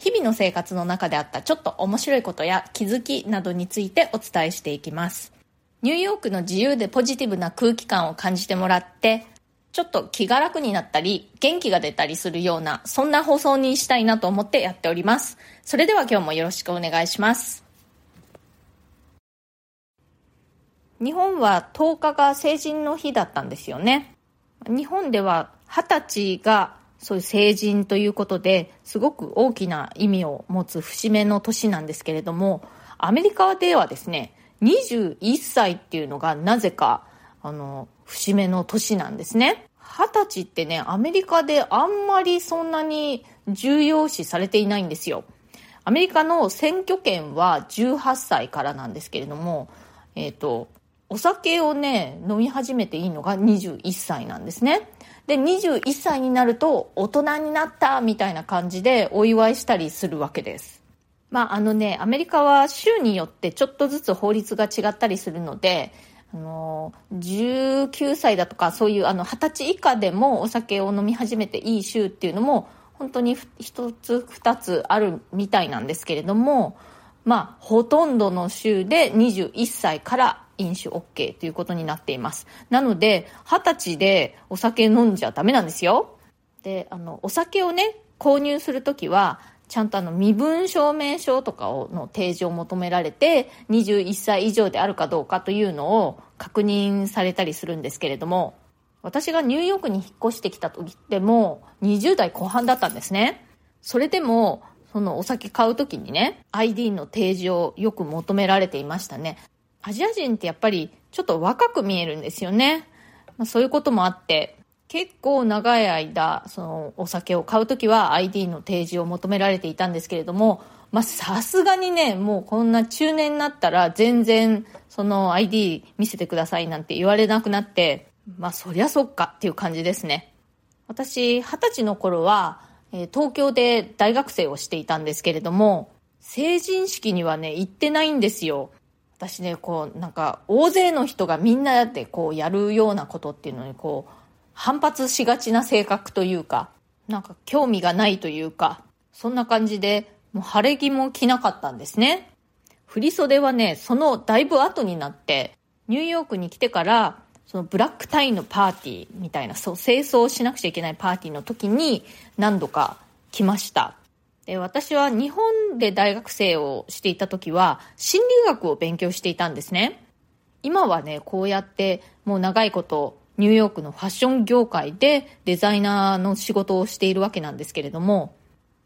日々の生活の中であったちょっと面白いことや気づきなどについてお伝えしていきます。ニューヨークの自由でポジティブな空気感を感じてもらって、ちょっと気が楽になったり、元気が出たりするような、そんな放送にしたいなと思ってやっております。それでは今日もよろしくお願いします。日本は10日が成人の日だったんですよね。日本では20歳がそういう成人ということですごく大きな意味を持つ節目の年なんですけれども、アメリカではですね、21歳っていうのがなぜか、あの、節目の年なんですね。二十歳ってね、アメリカであんまりそんなに重要視されていないんですよ。アメリカの選挙権は18歳からなんですけれども、えっ、ー、と、お酒をね、飲み始めていいのが21歳なんですね。で、21歳になると大人になったみたいな感じでお祝いしたりするわけです。まあ、あのね、アメリカは州によってちょっとずつ法律が違ったりするので、あの、19歳だとか、そういうあの、20歳以下でもお酒を飲み始めていい州っていうのも、本当に一つ二つあるみたいなんですけれども、まあ、ほとんどの州で21歳から飲酒 OK ということになっています。なので、20歳でお酒飲んじゃダメなんですよ。で、あの、お酒をね、購入するときは、ちゃんとあの、身分証明書とかをの提示を求められて、21歳以上であるかどうかというのを確認されたりするんですけれども、私がニューヨークに引っ越してきた時っても20代後半だったんですね。それでも、そのお酒買う時にね、ID の提示をよく求められていましたね。アジア人ってやっぱりちょっと若く見えるんですよね。まあ、そういうこともあって、結構長い間、そのお酒を買うときは ID の提示を求められていたんですけれども、まあさすがにね、もうこんな中年になったら全然その ID 見せてくださいなんて言われなくなって、まあそりゃそっかっていう感じですね。私、二十歳の頃は、え東京で大学生をしていたんですけれども、成人式にはね、行ってないんですよ。私ね、こう、なんか、大勢の人がみんなやって、こう、やるようなことっていうのに、こう、反発しがちな性格というか、なんか、興味がないというか、そんな感じで、もう晴れ着も着なかったんですね。振袖はね、そのだいぶ後になって、ニューヨークに来てから、そのブラックタイのパーティーみたいな、そう、清掃しなくちゃいけないパーティーの時に何度か来ました。で私は日本で大学生をしていた時は心理学を勉強していたんですね。今はね、こうやってもう長いことニューヨークのファッション業界でデザイナーの仕事をしているわけなんですけれども、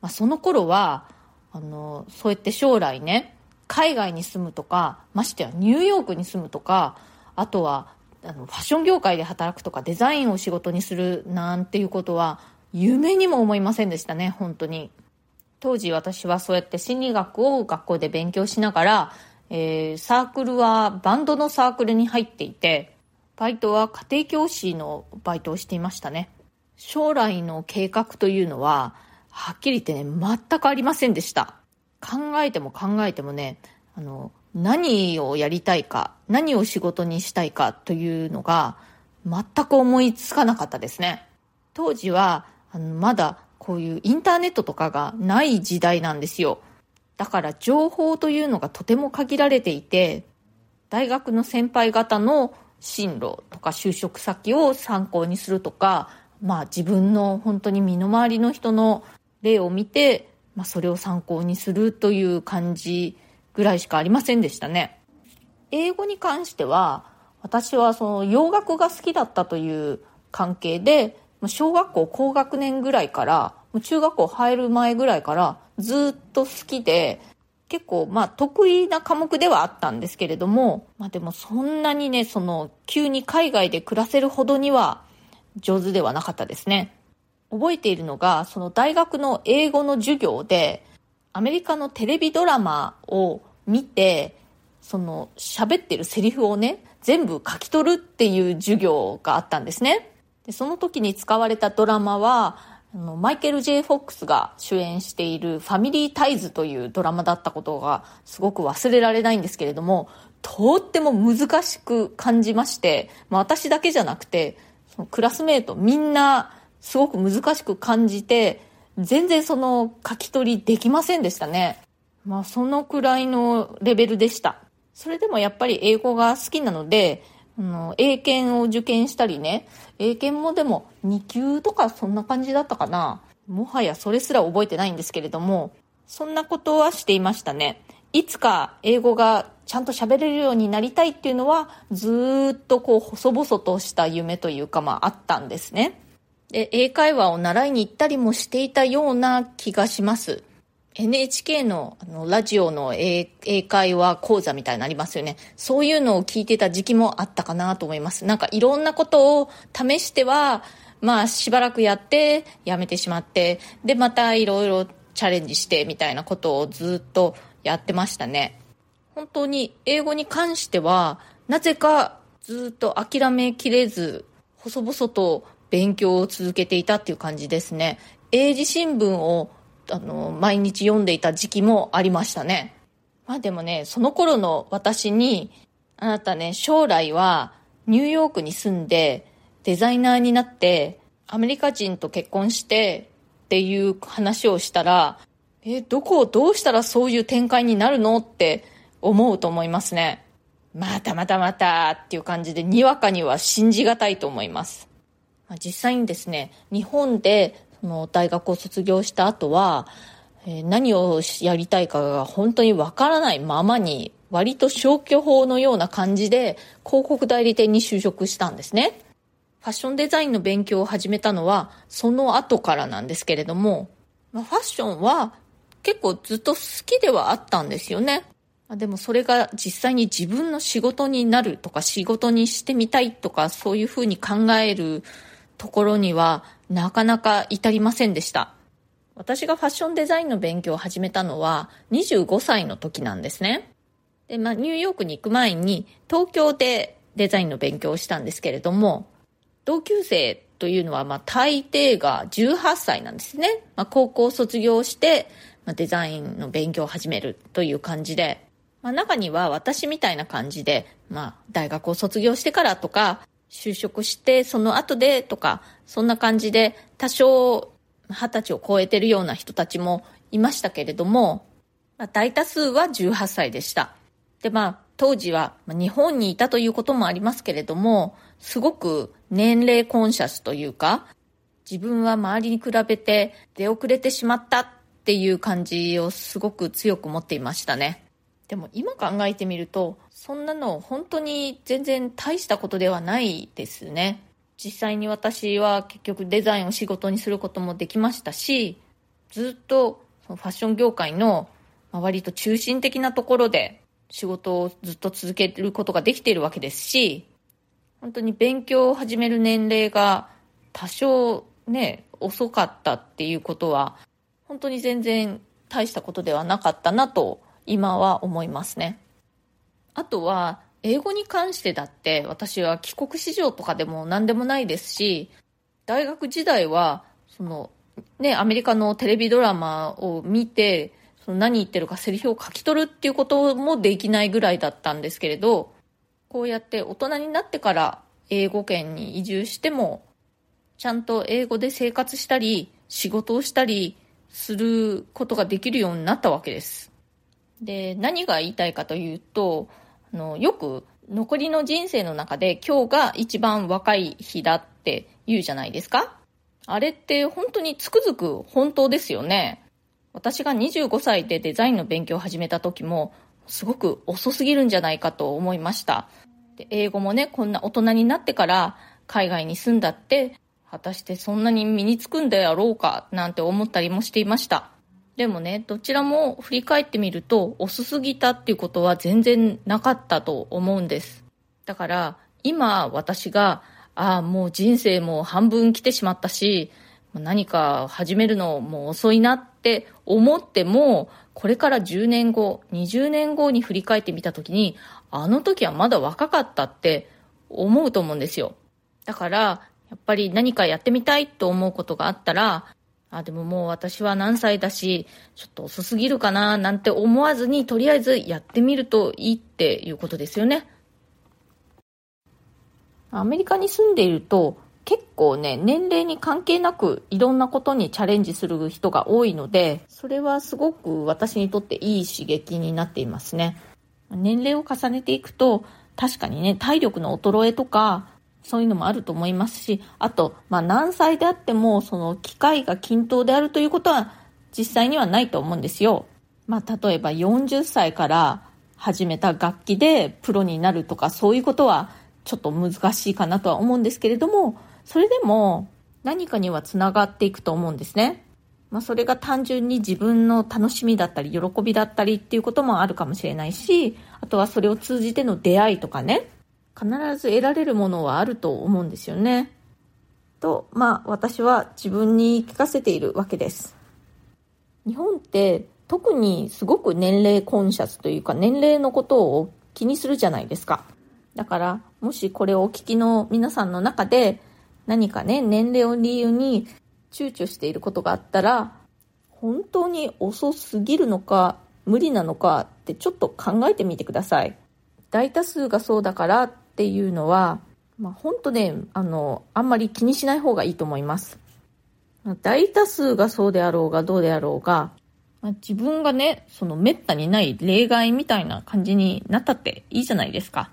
まあ、その頃は、あの、そうやって将来ね、海外に住むとか、ましてやニューヨークに住むとか、あとはあのファッション業界で働くとかデザインを仕事にするなんていうことは夢にも思いませんでしたね、本当に。当時私はそうやって心理学を学校で勉強しながら、えー、サークルはバンドのサークルに入っていて、バイトは家庭教師のバイトをしていましたね。将来の計画というのは、はっきり言ってね、全くありませんでした。考えても考えてもね、あの、何をやりたいか、何を仕事にしたいかというのが、全く思いつかなかったですね。当時は、あのまだこういうインターネットとかがない時代なんですよ。だから情報というのがとても限られていて、大学の先輩方の進路とか就職先を参考にするとか、まあ自分の本当に身の回りの人の例を見て、まあそれを参考にするという感じぐらいしかありませんでしたね。英語に関しては、私はその洋楽が好きだったという関係で、小学校高学年ぐらいから、中学校入る前ぐらいからずっと好きで、結構まあ得意な科目ではあったんですけれども、まあでもそんなにね、その急に海外で暮らせるほどには上手ではなかったですね。覚えているのが、その大学の英語の授業で、アメリカのテレビドラマを見て、その喋ってるセリフをね、全部書き取るっていう授業があったんですね。でその時に使われたドラマは、あのマイケル・ J・ フォックスが主演している「ファミリー・タイズ」というドラマだったことがすごく忘れられないんですけれどもとっても難しく感じまして、まあ、私だけじゃなくてそのクラスメートみんなすごく難しく感じて全然その書き取りできませんでしたね。まあそのくらいのレベルでした。それでもやっぱり英語が好きなので、あの、英検を受験したりね、英検もでも2級とかそんな感じだったかな。もはやそれすら覚えてないんですけれども、そんなことはしていましたね。いつか英語がちゃんと喋れるようになりたいっていうのは、ずっとこう細々とした夢というか、まああったんですね。で、英会話を習いに行ったりもしていたような気がします。NHK のあのラジオの英会話講座みたいなありますよね。そういうのを聞いてた時期もあったかなと思います。なんかいろんなことを試しては、まあしばらくやってやめてしまって、でまたいろいろチャレンジしてみたいなことをずっとやってましたね。本当に英語に関しては、なぜかずっと諦めきれず、細々と勉強を続けていたっていう感じですね。英字新聞をあの毎日読んでいた時期もありましたね。まあでもね、その頃の私に、あなたね、将来はニューヨークに住んでデザイナーになってアメリカ人と結婚してっていう話をしたら、え、どこをどうしたらそういう展開になるのって思うと思いますね。またまたまたっていう感じでにわかには信じがたいと思います。実際にですね、日本での大学を卒業した後は、え、何をやりたいかが本当にわからないままに、割と消去法のような感じで広告代理店に就職したんですね。ファッションデザインの勉強を始めたのはその後からなんですけれども、まあ、ファッションは結構ずっと好きではあったんですよね。でもそれが実際に自分の仕事になるとか仕事にしてみたいとかそういうふうに考えるところにはなかなか至りませんでした。私がファッションデザインの勉強を始めたのは25歳の時なんですね。で、まあ、ニューヨークに行く前に東京でデザインの勉強をしたんですけれども、同級生というのは、まあ、大抵が18歳なんですね。まあ、高校卒業して、まあ、デザインの勉強を始めるという感じで、まあ、中には私みたいな感じで、まあ、大学を卒業してからとか、就職してその後でとか、そんな感じで多少二十歳を超えてるような人たちもいましたけれども、まあ、大多数は18歳でした。で、まあ、当時は日本にいたということもありますけれども、すごく年齢コンシャスというか、自分は周りに比べて出遅れてしまったっていう感じをすごく強く持っていましたね。でも今考えてみると、そんなの本当に全然大したことではないですね。実際に私は結局デザインを仕事にすることもできましたし、ずっとファッション業界の割と中心的なところで仕事をずっと続けることができているわけですし、本当に勉強を始める年齢が多少ね、遅かったっていうことは、本当に全然大したことではなかったなと今は思いますね。あとは、英語に関してだって私は帰国子女とかでも何でもないですし、大学時代は、その、ね、アメリカのテレビドラマを見て、その何言ってるかセリフを書き取るっていうこともできないぐらいだったんですけれど、こうやって大人になってから英語圏に移住しても、ちゃんと英語で生活したり、仕事をしたりすることができるようになったわけです。で、何が言いたいかというと、あの、よく残りの人生の中で今日が一番若い日だって言うじゃないですかあれって本当につくづく本当ですよね。私が25歳でデザインの勉強を始めた時も、すごく遅すぎるんじゃないかと思いました。で英語もね、こんな大人になってから海外に住んだって、果たしてそんなに身につくんであろうかなんて思ったりもしていました。でもね、どちらも振り返ってみると、遅すぎたっていうことは全然なかったと思うんです。だから、今私が、ああ、もう人生も半分来てしまったし、何か始めるのもう遅いなって思っても、これから10年後、20年後に振り返ってみた時に、あの時はまだ若かったって思うと思うんですよ。だから、やっぱり何かやってみたいと思うことがあったら、あ、でももう私は何歳だし、ちょっと遅すぎるかな、なんて思わずに、とりあえずやってみるといいっていうことですよね。アメリカに住んでいると、結構ね、年齢に関係なくいろんなことにチャレンジする人が多いので、それはすごく私にとっていい刺激になっていますね。年齢を重ねていくと、確かにね、体力の衰えとか、そういうのもあると思いますし、あと、まあ何歳であっても、その機会が均等であるということは実際にはないと思うんですよ。まあ例えば40歳から始めた楽器でプロになるとかそういうことはちょっと難しいかなとは思うんですけれども、それでも何かにはつながっていくと思うんですね。まあそれが単純に自分の楽しみだったり喜びだったりっていうこともあるかもしれないし、あとはそれを通じての出会いとかね、必ず得られるものはあると思うんですよね。と、まあ私は自分に聞かせているわけです。日本って特にすごく年齢コンシャスというか年齢のことを気にするじゃないですか。だからもしこれをお聞きの皆さんの中で何かね、年齢を理由に躊躇していることがあったら、本当に遅すぎるのか無理なのかってちょっと考えてみてください。大多数がそうだからっていうのは、まあ、本当ね、あの、あんまり気にしない方がいいと思います。大多数がそうであろうがどうであろうがま、自分がね、その滅多にない例外みたいな感じになったっていいじゃないですか。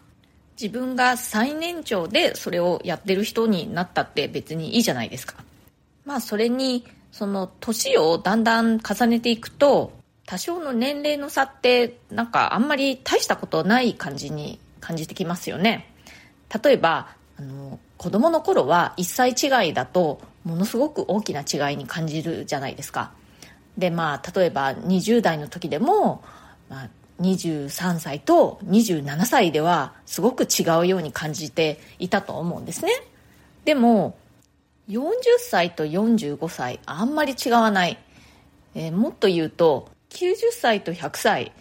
自分が最年長でそれをやってる人になったって別にいいじゃないですか。まあそれに、その年をだんだん重ねていくと、多少の年齢の差ってなんかあんまり大したことない感じに感じてきますよね。例えばあの子供の頃は1歳違いだとものすごく大きな違いに感じるじゃないですか。でまあ例えば20代の時でも、まあ、23歳と27歳ではすごく違うように感じていたと思うんですね。でも40歳と45歳あんまり違わない、えー、もっと言うと90歳と100歳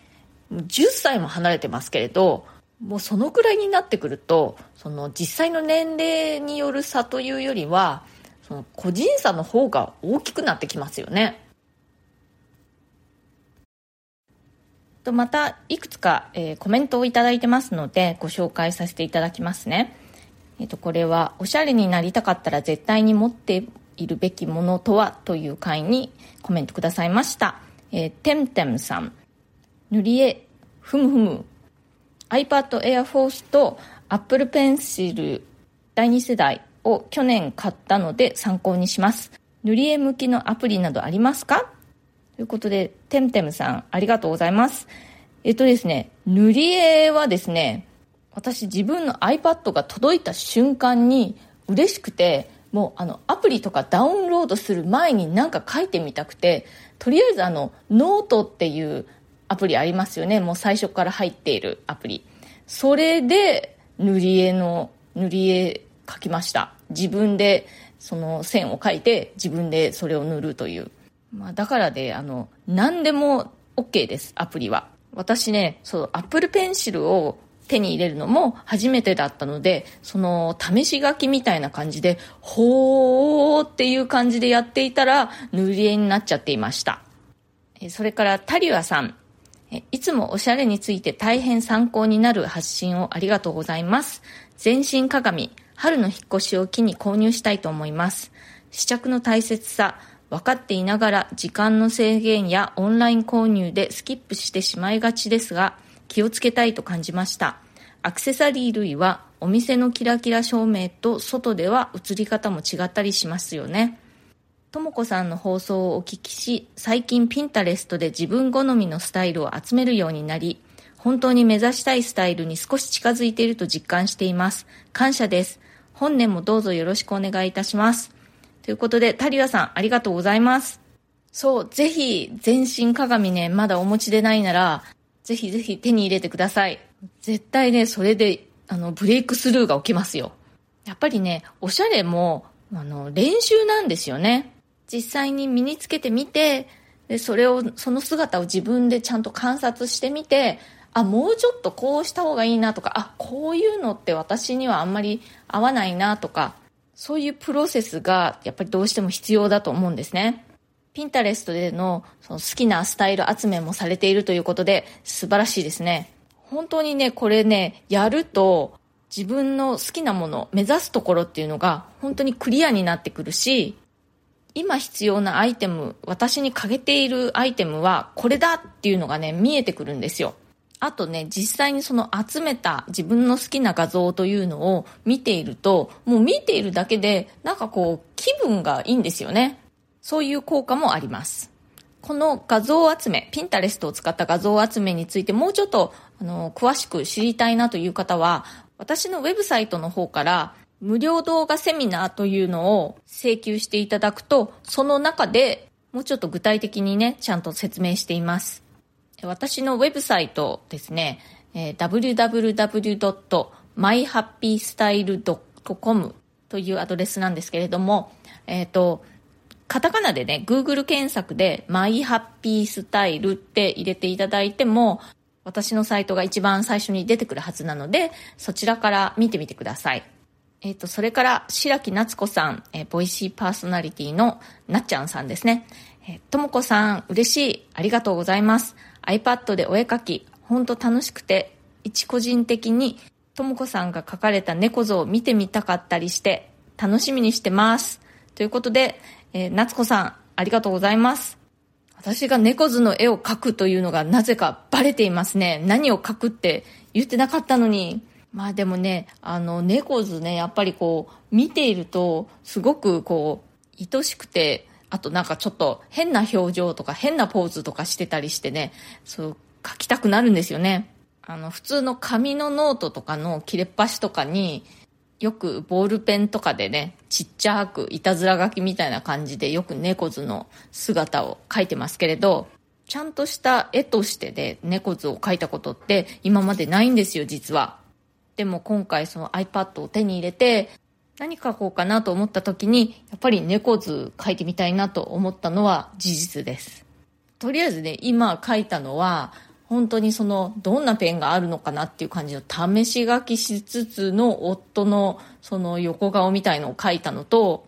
10歳も離れてますけれどもうそのくらいになってくるとその実際の年齢による差というよりはその個人差の方が大きくなってきますよね。とまたいくつか、えー、コメントをいただいてますのでご紹介させていただきますね。えっ、ー、とこれはおしゃれになりたかったら絶対に持っているべきものとはという回にコメントくださいました。えー、てんてんさん、塗り絵、ふむふむ iPad Air Force と Apple Pencil 第2世代を去年買ったので参考にします。塗り絵向きのアプリなどありますか？ということで、てんてむさん、ありがとうございます。えっとですね、塗り絵はですね、私自分の iPad が届いた瞬間に嬉しくて、もうあのアプリとかダウンロードする前になんか書いてみたくて、とりあえずあのノートっていうアプリありますよね。もう最初から入っているアプリ。それで塗り絵の、塗り絵描きました。自分でその線を描いて自分でそれを塗るという。まあだからで、あの、何でも OK です、アプリは。私ね、そう、Apple Pencil を手に入れるのも初めてだったので、その試し書きみたいな感じで、ほーっていう感じでやっていたら塗り絵になっちゃっていました。それからタリュアさん。いつもおしゃれについて大変参考になる発信をありがとうございます。全身鏡、春の引っ越しを機に購入したいと思います。試着の大切さ、分かっていながら時間の制限やオンライン購入でスキップしてしまいがちですが、気をつけたいと感じました。アクセサリー類はお店のキラキラ照明と外では映り方も違ったりしますよね。ともこさんの放送をお聞きし、最近ピンタレストで自分好みのスタイルを集めるようになり、本当に目指したいスタイルに少し近づいていると実感しています。感謝です。本年もどうぞよろしくお願いいたします。ということで、タリアさん、ありがとうございます。そう、ぜひ、全身鏡ね、まだお持ちでないなら、ぜひぜひ手に入れてください。絶対ね、それで、あの、ブレイクスルーが起きますよ。やっぱりね、おしゃれも、あの、練習なんですよね。実際に身につけてみて、で、それを、その姿を自分でちゃんと観察してみて、あ、もうちょっとこうした方がいいなとか、あ、こういうのって私にはあんまり合わないなとか、そういうプロセスがやっぱりどうしても必要だと思うんですね。ピンタレストでのその好きなスタイル集めもされているということで素晴らしいですね。本当にね、これね、やると自分の好きなもの、目指すところっていうのが本当にクリアになってくるし、今必要なアイテム、私に欠けているアイテムはこれだっていうのがね、見えてくるんですよ。あとね、実際にその集めた自分の好きな画像というのを見ていると、もう見ているだけで、なんかこう、気分がいいんですよね。そういう効果もあります。この画像集め、ピンタレストを使った画像集めについてもうちょっと、あの、詳しく知りたいなという方は、私のウェブサイトの方から無料動画セミナーというのを請求していただくと、その中でもうちょっと具体的にね、ちゃんと説明しています。私のウェブサイトですね、え www.myhappystyle.com というアドレスなんですけれども、えっ、ー、と、カタカナでね、Google 検索で myhappystyle って入れていただいても、私のサイトが一番最初に出てくるはずなので、そちらから見てみてください。えっ、ー、と、それから、白木夏子さん、えー、ボイシーパーソナリティのなっちゃんさんですね。えー、ともこさん、嬉しい。ありがとうございます。iPad でお絵描き、ほんと楽しくて、一個人的に、ともこさんが描かれた猫像を見てみたかったりして、楽しみにしてます。ということで、えー、夏子さん、ありがとうございます。私が猫図の絵を描くというのがなぜかバレていますね。何を描くって言ってなかったのに。まあでもね、あの、猫図ね、やっぱりこう、見ていると、すごくこう、愛しくて、あとなんかちょっと変な表情とか変なポーズとかしてたりしてね、そう、書きたくなるんですよね。あの、普通の紙のノートとかの切れっ端とかに、よくボールペンとかでね、ちっちゃくいたずら書きみたいな感じでよく猫ズの姿を描いてますけれど、ちゃんとした絵としてで猫ズを描いたことって今までないんですよ、実は。でも今回その iPad を手に入れて、何書こうかなと思った時に、やっぱり猫図書いてみたいなと思ったのは事実です。とりあえずね、今書いたのは、本当にその、どんなペンがあるのかなっていう感じの試し書きしつつの夫のその横顔みたいのを書いたのと、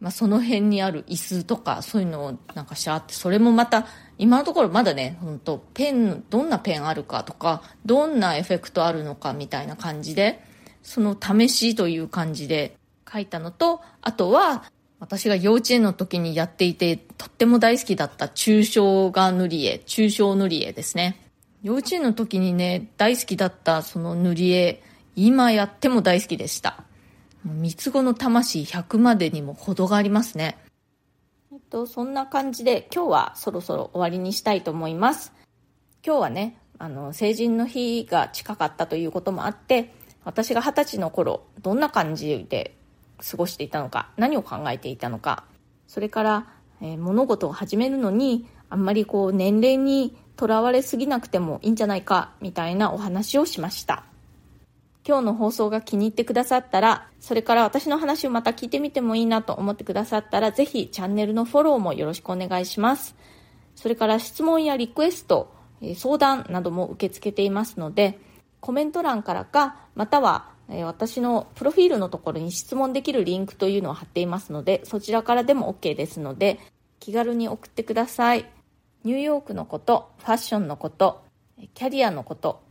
まあ、その辺にある椅子とかそういうのをなんかしゃって、それもまた今のところまだね、ほんと、ペン、どんなペンあるかとか、どんなエフェクトあるのかみたいな感じで、その試しという感じで書いたのと、あとは、私が幼稚園の時にやっていて、とっても大好きだった抽象画塗り絵、抽象塗り絵ですね。幼稚園の時にね、大好きだったその塗り絵、今やっても大好きでした。三つ子の魂100までにも程がありますね。と、そんな感じで今日はそろそろ終わりにしたいと思います。今日はね、あの、成人の日が近かったということもあって、私が二十歳の頃、どんな感じで過ごしていたのか、何を考えていたのか、それから、えー、物事を始めるのに、あんまりこう年齢にとらわれすぎなくてもいいんじゃないか、みたいなお話をしました。今日の放送が気に入ってくださったら、それから私の話をまた聞いてみてもいいなと思ってくださったら、ぜひチャンネルのフォローもよろしくお願いします。それから質問やリクエスト、相談なども受け付けていますので、コメント欄からか、または私のプロフィールのところに質問できるリンクというのを貼っていますので、そちらからでも OK ですので、気軽に送ってください。ニューヨークのこと、ファッションのこと、キャリアのこと、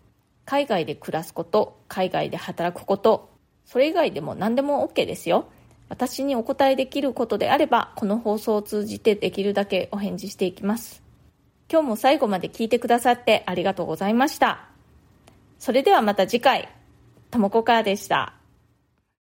海外で暮らすこと、海外で働くこと、それ以外でも何でも OK ですよ。私にお答えできることであれば、この放送を通じてできるだけお返事していきます。今日も最後まで聞いてくださってありがとうございました。それではまた次回、ともこかーでした。